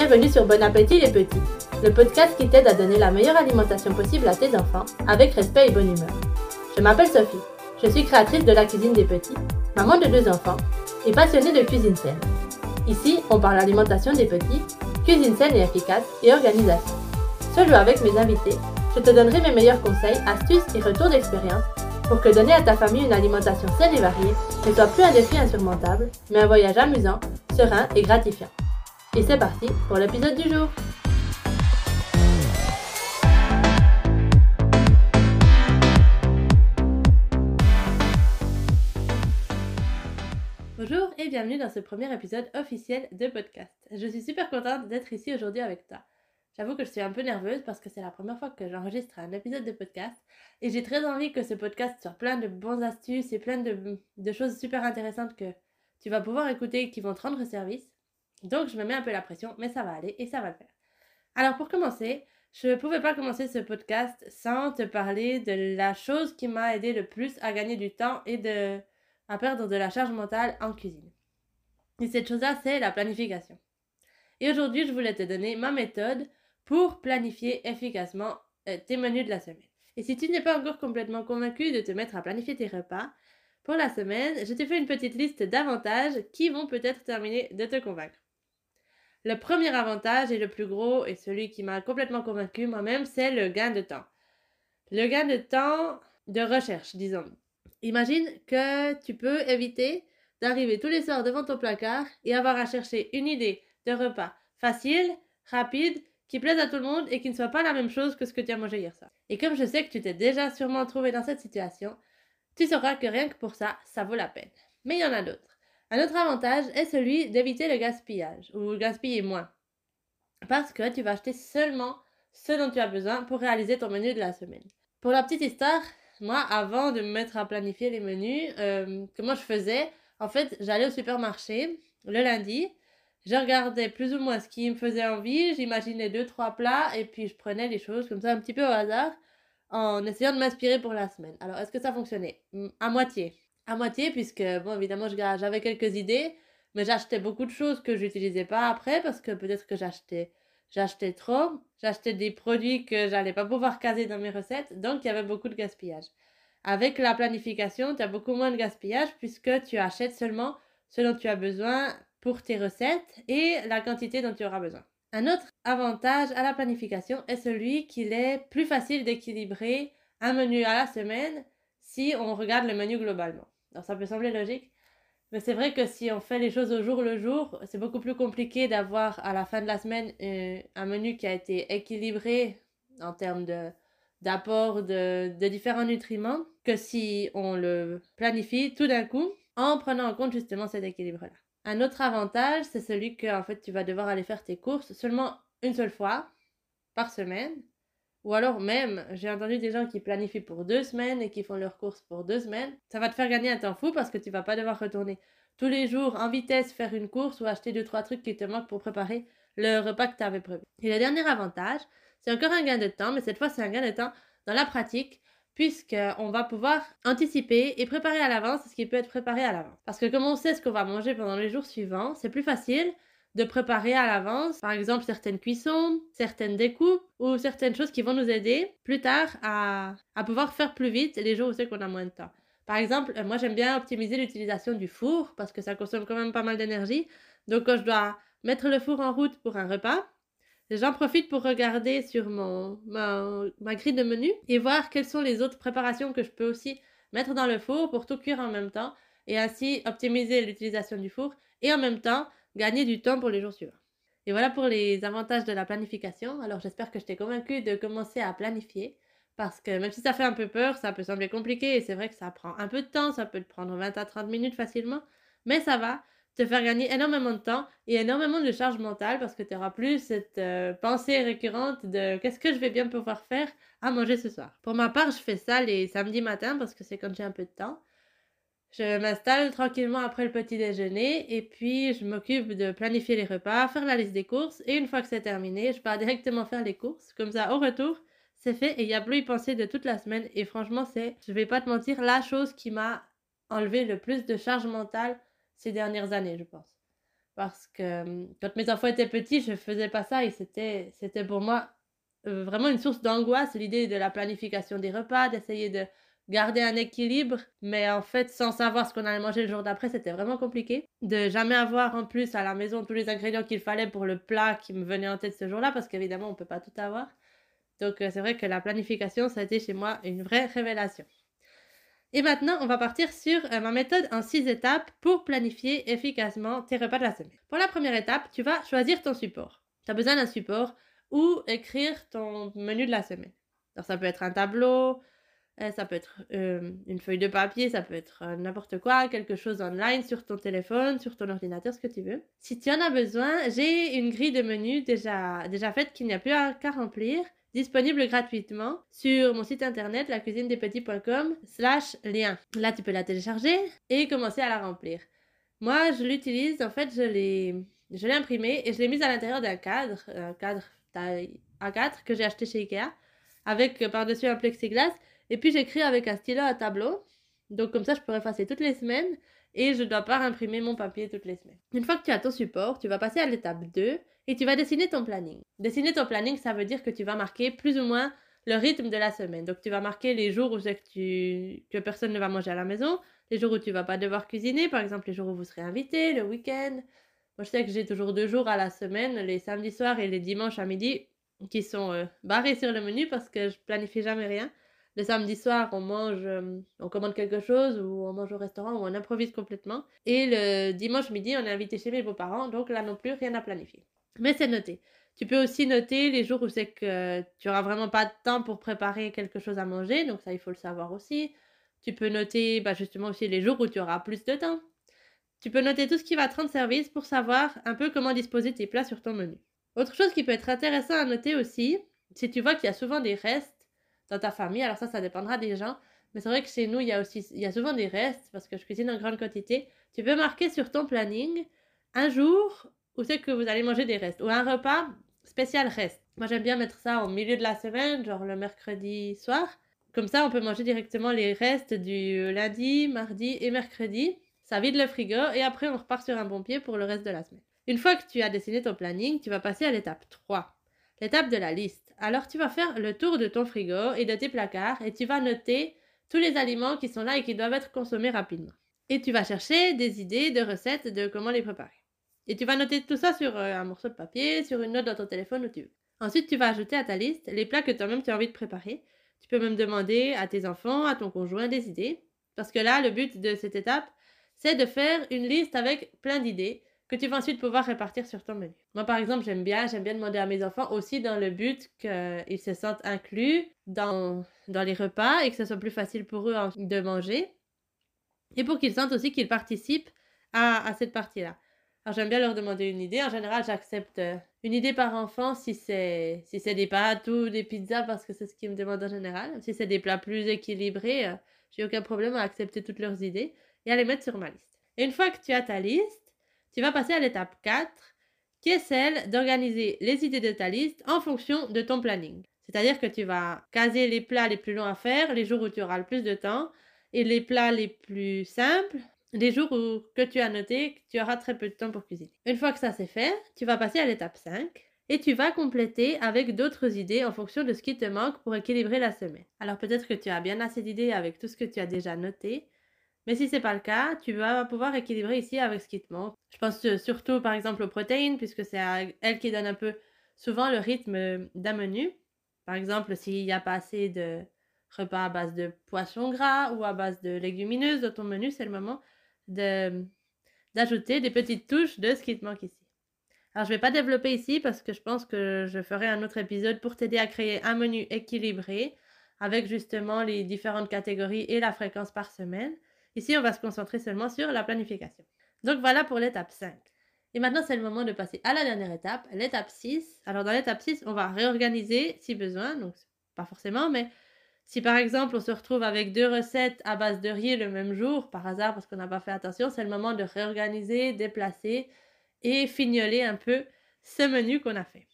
Bienvenue sur Bon Appétit les petits, le podcast qui t'aide à donner la meilleure alimentation possible à tes enfants avec respect et bonne humeur. Je m'appelle Sophie, je suis créatrice de la cuisine des petits, maman de deux enfants et passionnée de cuisine saine. Ici, on parle alimentation des petits, cuisine saine et efficace et organisation. Seul ou avec mes invités, je te donnerai mes meilleurs conseils, astuces et retours d'expérience pour que donner à ta famille une alimentation saine et variée ne soit plus un défi insurmontable, mais un voyage amusant, serein et gratifiant. Et c'est parti pour l'épisode du jour. Bonjour et bienvenue dans ce premier épisode officiel de podcast. Je suis super contente d'être ici aujourd'hui avec toi. J'avoue que je suis un peu nerveuse parce que c'est la première fois que j'enregistre un épisode de podcast et j'ai très envie que ce podcast soit plein de bonnes astuces et plein de, choses super intéressantes que tu vas pouvoir écouter et qui vont te rendre service. Donc je me mets un peu la pression, mais ça va aller et ça va le faire. Alors pour commencer, je ne pouvais pas commencer ce podcast sans te parler de la chose qui m'a aidé le plus à gagner du temps et à perdre de la charge mentale en cuisine. Et cette chose-là, c'est la planification. Et aujourd'hui, je voulais te donner ma méthode pour planifier efficacement euh, tes menus de la semaine. Et si tu n'es pas encore complètement convaincu de te mettre à planifier tes repas pour la semaine, je t'ai fait une petite liste d'avantages qui vont peut-être terminer de te convaincre. Le premier avantage et le plus gros et celui qui m'a complètement convaincu moi-même, c'est le gain de temps. Le gain de temps de recherche, disons. Imagine que tu peux éviter d'arriver tous les soirs devant ton placard et avoir à chercher une idée de repas facile, rapide qui plaise à tout le monde et qui ne soit pas la même chose que ce que tu as mangé hier soir. Et comme je sais que tu t'es déjà sûrement trouvé dans cette situation, tu sauras que rien que pour ça, ça vaut la peine. Mais il y en a d'autres. Un autre avantage est celui d'éviter le gaspillage, ou gaspiller moins. Parce que tu vas acheter seulement ce dont tu as besoin pour réaliser ton menu de la semaine. Pour la petite histoire, moi, avant de me mettre à planifier les menus, euh, comment je faisais En fait, j'allais au supermarché le lundi, je regardais plus ou moins ce qui me faisait envie, j'imaginais deux, trois plats et puis je prenais les choses comme ça un petit peu au hasard en essayant de m'inspirer pour la semaine. Alors, est-ce que ça fonctionnait? À moitié. À moitié, puisque, bon, évidemment, j'avais quelques idées, mais j'achetais beaucoup de choses que j'utilisais pas après parce que peut-être que j'achetais j'achetais trop, j'achetais des produits que j'allais pas pouvoir caser dans mes recettes, donc il y avait beaucoup de gaspillage. Avec la planification, tu as beaucoup moins de gaspillage puisque tu achètes seulement ce dont tu as besoin pour tes recettes et la quantité dont tu auras besoin. Un autre avantage à la planification est celui qu'il est plus facile d'équilibrer un menu à la semaine si on regarde le menu globalement. Alors ça peut sembler logique, mais c'est vrai que si on fait les choses au jour le jour, c'est beaucoup plus compliqué d'avoir à la fin de la semaine euh, un menu qui a été équilibré en termes de d'apport de, de différents nutriments que si on le planifie tout d'un coup en prenant en compte justement cet équilibre-là. Un autre avantage, c'est celui que en fait, tu vas devoir aller faire tes courses seulement une seule fois par semaine. Ou alors même, j'ai entendu des gens qui planifient pour deux semaines et qui font leurs courses pour deux semaines. Ça va te faire gagner un temps fou parce que tu vas pas devoir retourner tous les jours en vitesse faire une course ou acheter deux trois trucs qui te manquent pour préparer le repas que tu avais prévu. Et le dernier avantage, c'est encore un gain de temps, mais cette fois c'est un gain de temps dans la pratique puisqu'on va pouvoir anticiper et préparer à l'avance ce qui peut être préparé à l'avance. Parce que comme on sait ce qu'on va manger pendant les jours suivants, c'est plus facile de préparer à l'avance, par exemple, certaines cuissons, certaines découpes ou certaines choses qui vont nous aider plus tard à, à pouvoir faire plus vite les jours où c'est qu'on a moins de temps. Par exemple, moi j'aime bien optimiser l'utilisation du four parce que ça consomme quand même pas mal d'énergie. Donc quand je dois mettre le four en route pour un repas, J'en profite pour regarder sur mon, ma, grille de menu et voir quelles sont les autres préparations que je peux aussi mettre dans le four pour tout cuire en même temps et ainsi optimiser l'utilisation du four et en même temps gagner du temps pour les jours suivants. Et voilà pour les avantages de la planification. Alors j'espère que je t'ai convaincu de commencer à planifier parce que même si ça fait un peu peur, ça peut sembler compliqué et c'est vrai que ça prend un peu de temps, ça peut te prendre 20 à 30 minutes facilement, mais ça va te faire gagner énormément de temps et énormément de charge mentale parce que tu auras plus cette euh, pensée récurrente de qu'est-ce que je vais bien pouvoir faire à manger ce soir? Pour ma part, je fais ça les samedis matins parce que c'est quand j'ai un peu de temps. Je m'installe tranquillement après le petit déjeuner et puis je m'occupe de planifier les repas, faire la liste des courses et une fois que c'est terminé, je pars directement faire les courses. Comme ça, au retour, c'est fait et il y a plus y penser de toute la semaine et franchement, c'est, je vais pas te mentir, la chose qui m'a enlevé le plus de charge mentale ces dernières années, je pense. Parce que hum, quand mes enfants étaient petits, je faisais pas ça et c'était, c'était pour moi euh, vraiment une source d'angoisse, l'idée de la planification des repas, d'essayer de garder un équilibre, mais en fait, sans savoir ce qu'on allait manger le jour d'après, c'était vraiment compliqué. De jamais avoir en plus à la maison tous les ingrédients qu'il fallait pour le plat qui me venait en tête ce jour-là, parce qu'évidemment, on ne peut pas tout avoir. Donc, euh, c'est vrai que la planification, ça a été chez moi une vraie révélation. Et maintenant, on va partir sur euh, ma méthode en six étapes pour planifier efficacement tes repas de la semaine. Pour la première étape, tu vas choisir ton support. Tu as besoin d'un support ou écrire ton menu de la semaine. Alors, ça peut être un tableau, ça peut être euh, une feuille de papier, ça peut être euh, n'importe quoi, quelque chose online sur ton téléphone, sur ton ordinateur, ce que tu veux. Si tu en as besoin, j'ai une grille de menus déjà, déjà faite qu'il n'y a plus qu'à remplir, disponible gratuitement sur mon site internet lacuisinedespetits.com slash lien. Là, tu peux la télécharger et commencer à la remplir. Moi, je l'utilise, en fait, je l'ai, je l'ai imprimée et je l'ai mise à l'intérieur d'un cadre, un cadre taille A4 que j'ai acheté chez Ikea, avec par-dessus un plexiglas et puis j'écris avec un stylo à tableau. Donc comme ça, je peux effacer toutes les semaines et je ne dois pas imprimer mon papier toutes les semaines. Une fois que tu as ton support, tu vas passer à l'étape 2 et tu vas dessiner ton planning. Dessiner ton planning, ça veut dire que tu vas marquer plus ou moins le rythme de la semaine. Donc tu vas marquer les jours où tu... que personne ne va manger à la maison, les jours où tu vas pas devoir cuisiner, par exemple les jours où vous serez invité, le week-end. Moi je sais que j'ai toujours deux jours à la semaine, les samedis soirs et les dimanches à midi, qui sont euh, barrés sur le menu parce que je planifie jamais rien le samedi soir, on mange, euh, on commande quelque chose ou on mange au restaurant ou on improvise complètement. Et le dimanche midi, on est invité chez mes beaux-parents, donc là non plus, rien à planifier. Mais c'est noté. Tu peux aussi noter les jours où c'est que tu auras vraiment pas de temps pour préparer quelque chose à manger, donc ça il faut le savoir aussi. Tu peux noter bah, justement aussi les jours où tu auras plus de temps. Tu peux noter tout ce qui va te rendre service pour savoir un peu comment disposer tes plats sur ton menu. Autre chose qui peut être intéressant à noter aussi, si tu vois qu'il y a souvent des restes, dans ta famille. Alors ça, ça dépendra des gens. Mais c'est vrai que chez nous, il y a aussi, il y a souvent des restes parce que je cuisine en grande quantité. Tu peux marquer sur ton planning un jour où c'est que vous allez manger des restes ou un repas spécial reste. Moi, j'aime bien mettre ça au milieu de la semaine, genre le mercredi soir. Comme ça, on peut manger directement les restes du lundi, mardi et mercredi. Ça vide le frigo et après, on repart sur un bon pied pour le reste de la semaine. Une fois que tu as dessiné ton planning, tu vas passer à l'étape 3, l'étape de la liste. Alors tu vas faire le tour de ton frigo et de tes placards et tu vas noter tous les aliments qui sont là et qui doivent être consommés rapidement. Et tu vas chercher des idées de recettes de comment les préparer. Et tu vas noter tout ça sur euh, un morceau de papier, sur une note dans ton téléphone où tu veux. Ensuite, tu vas ajouter à ta liste les plats que toi-même tu as envie de préparer. Tu peux même demander à tes enfants, à ton conjoint des idées. Parce que là, le but de cette étape, c'est de faire une liste avec plein d'idées que tu vas ensuite pouvoir répartir sur ton menu. Moi, par exemple, j'aime bien, j'aime bien demander à mes enfants aussi dans le but qu'ils se sentent inclus dans, dans les repas et que ce soit plus facile pour eux de manger. Et pour qu'ils sentent aussi qu'ils participent à, à cette partie-là. Alors, j'aime bien leur demander une idée. En général, j'accepte euh, une idée par enfant si c'est si c'est des pâtes ou des pizzas parce que c'est ce qu'ils me demandent en général. Si c'est des plats plus équilibrés, euh, j'ai aucun problème à accepter toutes leurs idées et à les mettre sur ma liste. Et une fois que tu as ta liste, tu vas passer à l'étape 4, qui est celle d'organiser les idées de ta liste en fonction de ton planning. C'est-à-dire que tu vas caser les plats les plus longs à faire, les jours où tu auras le plus de temps, et les plats les plus simples, les jours où que tu as noté que tu auras très peu de temps pour cuisiner. Une fois que ça c'est fait, tu vas passer à l'étape 5 et tu vas compléter avec d'autres idées en fonction de ce qui te manque pour équilibrer la semaine. Alors peut-être que tu as bien assez d'idées avec tout ce que tu as déjà noté, mais si c'est pas le cas, tu vas pouvoir équilibrer ici avec ce qui te manque. Je pense euh, surtout par exemple aux protéines, puisque c'est elle qui donne un peu souvent le rythme d'un menu. Par exemple, s'il n'y a pas assez de repas à base de poisson gras ou à base de légumineuses dans ton menu, c'est le moment de, d'ajouter des petites touches de ce qui te manque ici. Alors, je ne vais pas développer ici parce que je pense que je ferai un autre épisode pour t'aider à créer un menu équilibré avec justement les différentes catégories et la fréquence par semaine. Ici, on va se concentrer seulement sur la planification. Donc voilà pour l'étape 5. Et maintenant, c'est le moment de passer à la dernière étape, l'étape 6. Alors dans l'étape 6, on va réorganiser si besoin, donc pas forcément, mais si par exemple on se retrouve avec deux recettes à base de riz le même jour, par hasard parce qu'on n'a pas fait attention, c'est le moment de réorganiser, déplacer et fignoler un peu ce menu qu'on a fait.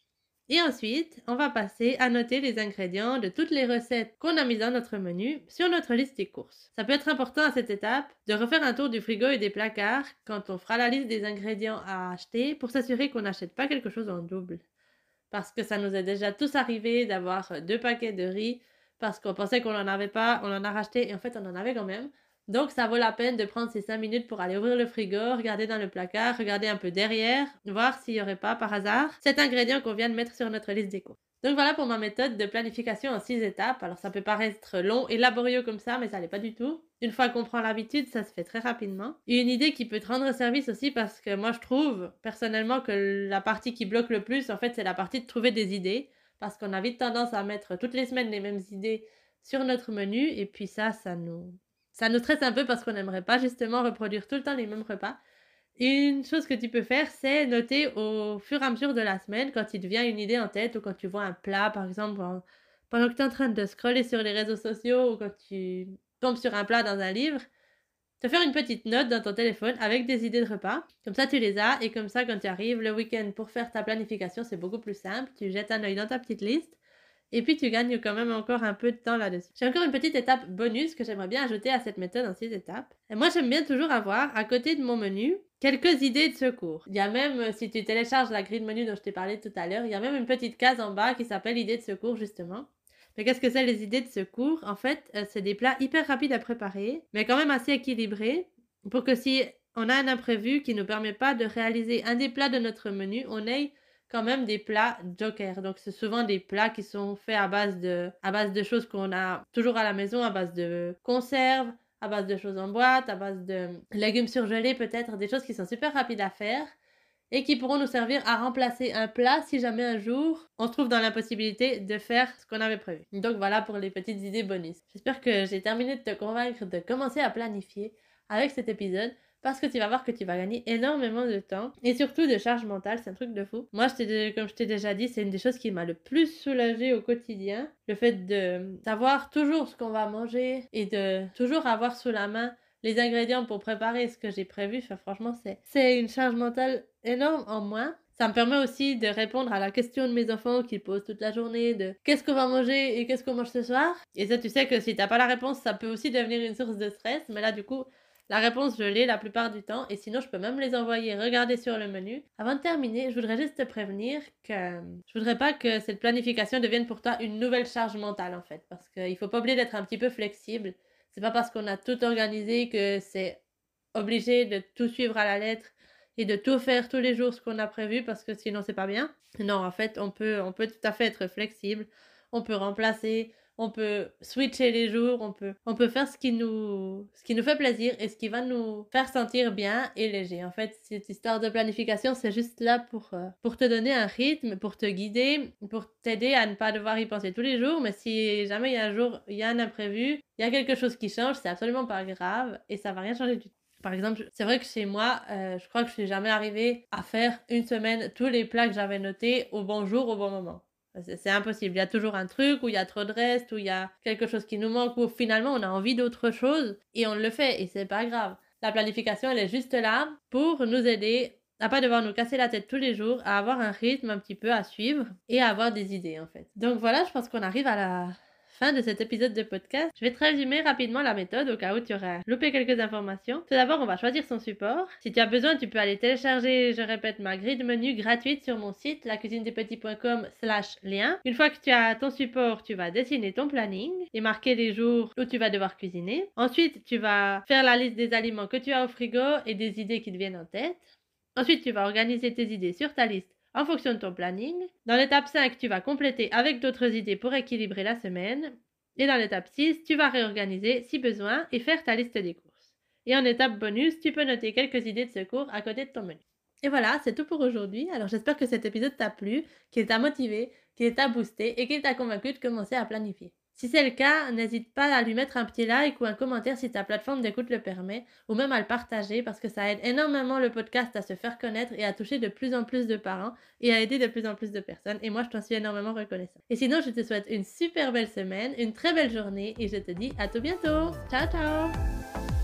Et ensuite, on va passer à noter les ingrédients de toutes les recettes qu'on a mises dans notre menu sur notre liste des courses. Ça peut être important à cette étape de refaire un tour du frigo et des placards quand on fera la liste des ingrédients à acheter pour s'assurer qu'on n'achète pas quelque chose en double. Parce que ça nous est déjà tous arrivé d'avoir deux paquets de riz parce qu'on pensait qu'on n'en avait pas, on en a racheté et en fait on en avait quand même. Donc, ça vaut la peine de prendre ces 5 minutes pour aller ouvrir le frigo, regarder dans le placard, regarder un peu derrière, voir s'il n'y aurait pas par hasard cet ingrédient qu'on vient de mettre sur notre liste d'éco. Donc voilà pour ma méthode de planification en 6 étapes. Alors ça peut paraître long et laborieux comme ça, mais ça n'est pas du tout. Une fois qu'on prend l'habitude, ça se fait très rapidement. Une idée qui peut te rendre service aussi parce que moi je trouve personnellement que la partie qui bloque le plus, en fait, c'est la partie de trouver des idées. Parce qu'on a vite tendance à mettre toutes les semaines les mêmes idées sur notre menu et puis ça, ça nous, ça nous stresse un peu parce qu'on n'aimerait pas justement reproduire tout le temps les mêmes repas. Une chose que tu peux faire, c'est noter au fur et à mesure de la semaine quand il te vient une idée en tête ou quand tu vois un plat, par exemple, pendant que tu es en train de scroller sur les réseaux sociaux ou quand tu tombes sur un plat dans un livre, te faire une petite note dans ton téléphone avec des idées de repas. Comme ça, tu les as et comme ça, quand tu arrives le week-end pour faire ta planification, c'est beaucoup plus simple. Tu jettes un œil dans ta petite liste et puis tu gagnes quand même encore un peu de temps là-dessus. J'ai encore une petite étape bonus que j'aimerais bien ajouter à cette méthode en six étapes. Et moi j'aime bien toujours avoir à côté de mon menu quelques idées de secours. Il y a même, euh, si tu télécharges la grille de menu dont je t'ai parlé tout à l'heure, il y a même une petite case en bas qui s'appelle idées de secours justement. Mais qu'est-ce que c'est les idées de secours? En fait, euh, c'est des plats hyper rapides à préparer, mais quand même assez équilibrés pour que si on a un imprévu qui ne nous permet pas de réaliser un des plats de notre menu, on ait quand même des plats joker. Donc c'est souvent des plats qui sont faits à base de, à base de choses qu'on a toujours à la maison, à base de conserves, à base de choses en boîte, à base de légumes surgelés peut-être, des choses qui sont super rapides à faire et qui pourront nous servir à remplacer un plat si jamais un jour on se trouve dans l'impossibilité de faire ce qu'on avait prévu. Donc voilà pour les petites idées bonus. J'espère que j'ai terminé de te convaincre de commencer à planifier avec cet épisode parce que tu vas voir que tu vas gagner énormément de temps et surtout de charge mentale, c'est un truc de fou. Moi, je comme je t'ai déjà dit, c'est une des choses qui m'a le plus soulagée au quotidien, le fait de savoir toujours ce qu'on va manger et de toujours avoir sous la main les ingrédients pour préparer ce que j'ai prévu. Franchement, c'est c'est une charge mentale énorme en moins. Ça me permet aussi de répondre à la question de mes enfants qui posent toute la journée de qu'est-ce qu'on va manger et qu'est-ce qu'on mange ce soir? Et ça, tu sais que si t'as pas la réponse, ça peut aussi devenir une source de stress. Mais là, du coup, la réponse, je l'ai la plupart du temps et sinon, je peux même les envoyer regarder sur le menu. Avant de terminer, je voudrais juste te prévenir que je voudrais pas que cette planification devienne pour toi une nouvelle charge mentale en fait parce qu'il faut pas oublier d'être un petit peu flexible. C'est pas parce qu'on a tout organisé que c'est obligé de tout suivre à la lettre et de tout faire tous les jours ce qu'on a prévu parce que sinon c'est pas bien. Non, en fait, on peut on peut tout à fait être flexible. On peut remplacer on peut switcher les jours, on peut, on peut faire ce qui, nous, ce qui nous fait plaisir et ce qui va nous faire sentir bien et léger. En fait, cette histoire de planification, c'est juste là pour, euh, pour te donner un rythme, pour te guider, pour t'aider à ne pas devoir y penser tous les jours. Mais si jamais il y a un jour, il y a un imprévu, il y a quelque chose qui change, c'est absolument pas grave et ça va rien changer du tout. Par exemple, c'est vrai que chez moi, euh, je crois que je suis jamais arrivée à faire une semaine tous les plats que j'avais notés au bon jour, au bon moment. C'est impossible. Il y a toujours un truc où il y a trop de reste, où il y a quelque chose qui nous manque, où finalement on a envie d'autre chose et on le fait et c'est pas grave. La planification, elle est juste là pour nous aider à pas devoir nous casser la tête tous les jours, à avoir un rythme un petit peu à suivre et à avoir des idées en fait. Donc voilà, je pense qu'on arrive à la fin de cet épisode de podcast. Je vais te résumer rapidement la méthode au cas où tu aurais loupé quelques informations. Tout d'abord, on va choisir son support. Si tu as besoin, tu peux aller télécharger, je répète, ma grille de menu gratuite sur mon site lacuisinedespetits.com slash lien. Une fois que tu as ton support, tu vas dessiner ton planning et marquer les jours où tu vas devoir cuisiner. Ensuite, tu vas faire la liste des aliments que tu as au frigo et des idées qui te viennent en tête. Ensuite, tu vas organiser tes idées sur ta liste en fonction de ton planning. Dans l'étape 5, tu vas compléter avec d'autres idées pour équilibrer la semaine. Et dans l'étape 6, tu vas réorganiser si besoin et faire ta liste des courses. Et en étape bonus, tu peux noter quelques idées de secours à côté de ton menu. Et voilà, c'est tout pour aujourd'hui. Alors j'espère que cet épisode t'a plu, qu'il t'a motivé, qu'il t'a boosté et qu'il t'a convaincu de commencer à planifier. Si c'est le cas, n'hésite pas à lui mettre un petit like ou un commentaire si ta plateforme d'écoute le permet, ou même à le partager parce que ça aide énormément le podcast à se faire connaître et à toucher de plus en plus de parents et à aider de plus en plus de personnes. Et moi, je t'en suis énormément reconnaissant. Et sinon, je te souhaite une super belle semaine, une très belle journée et je te dis à tout bientôt. Ciao, ciao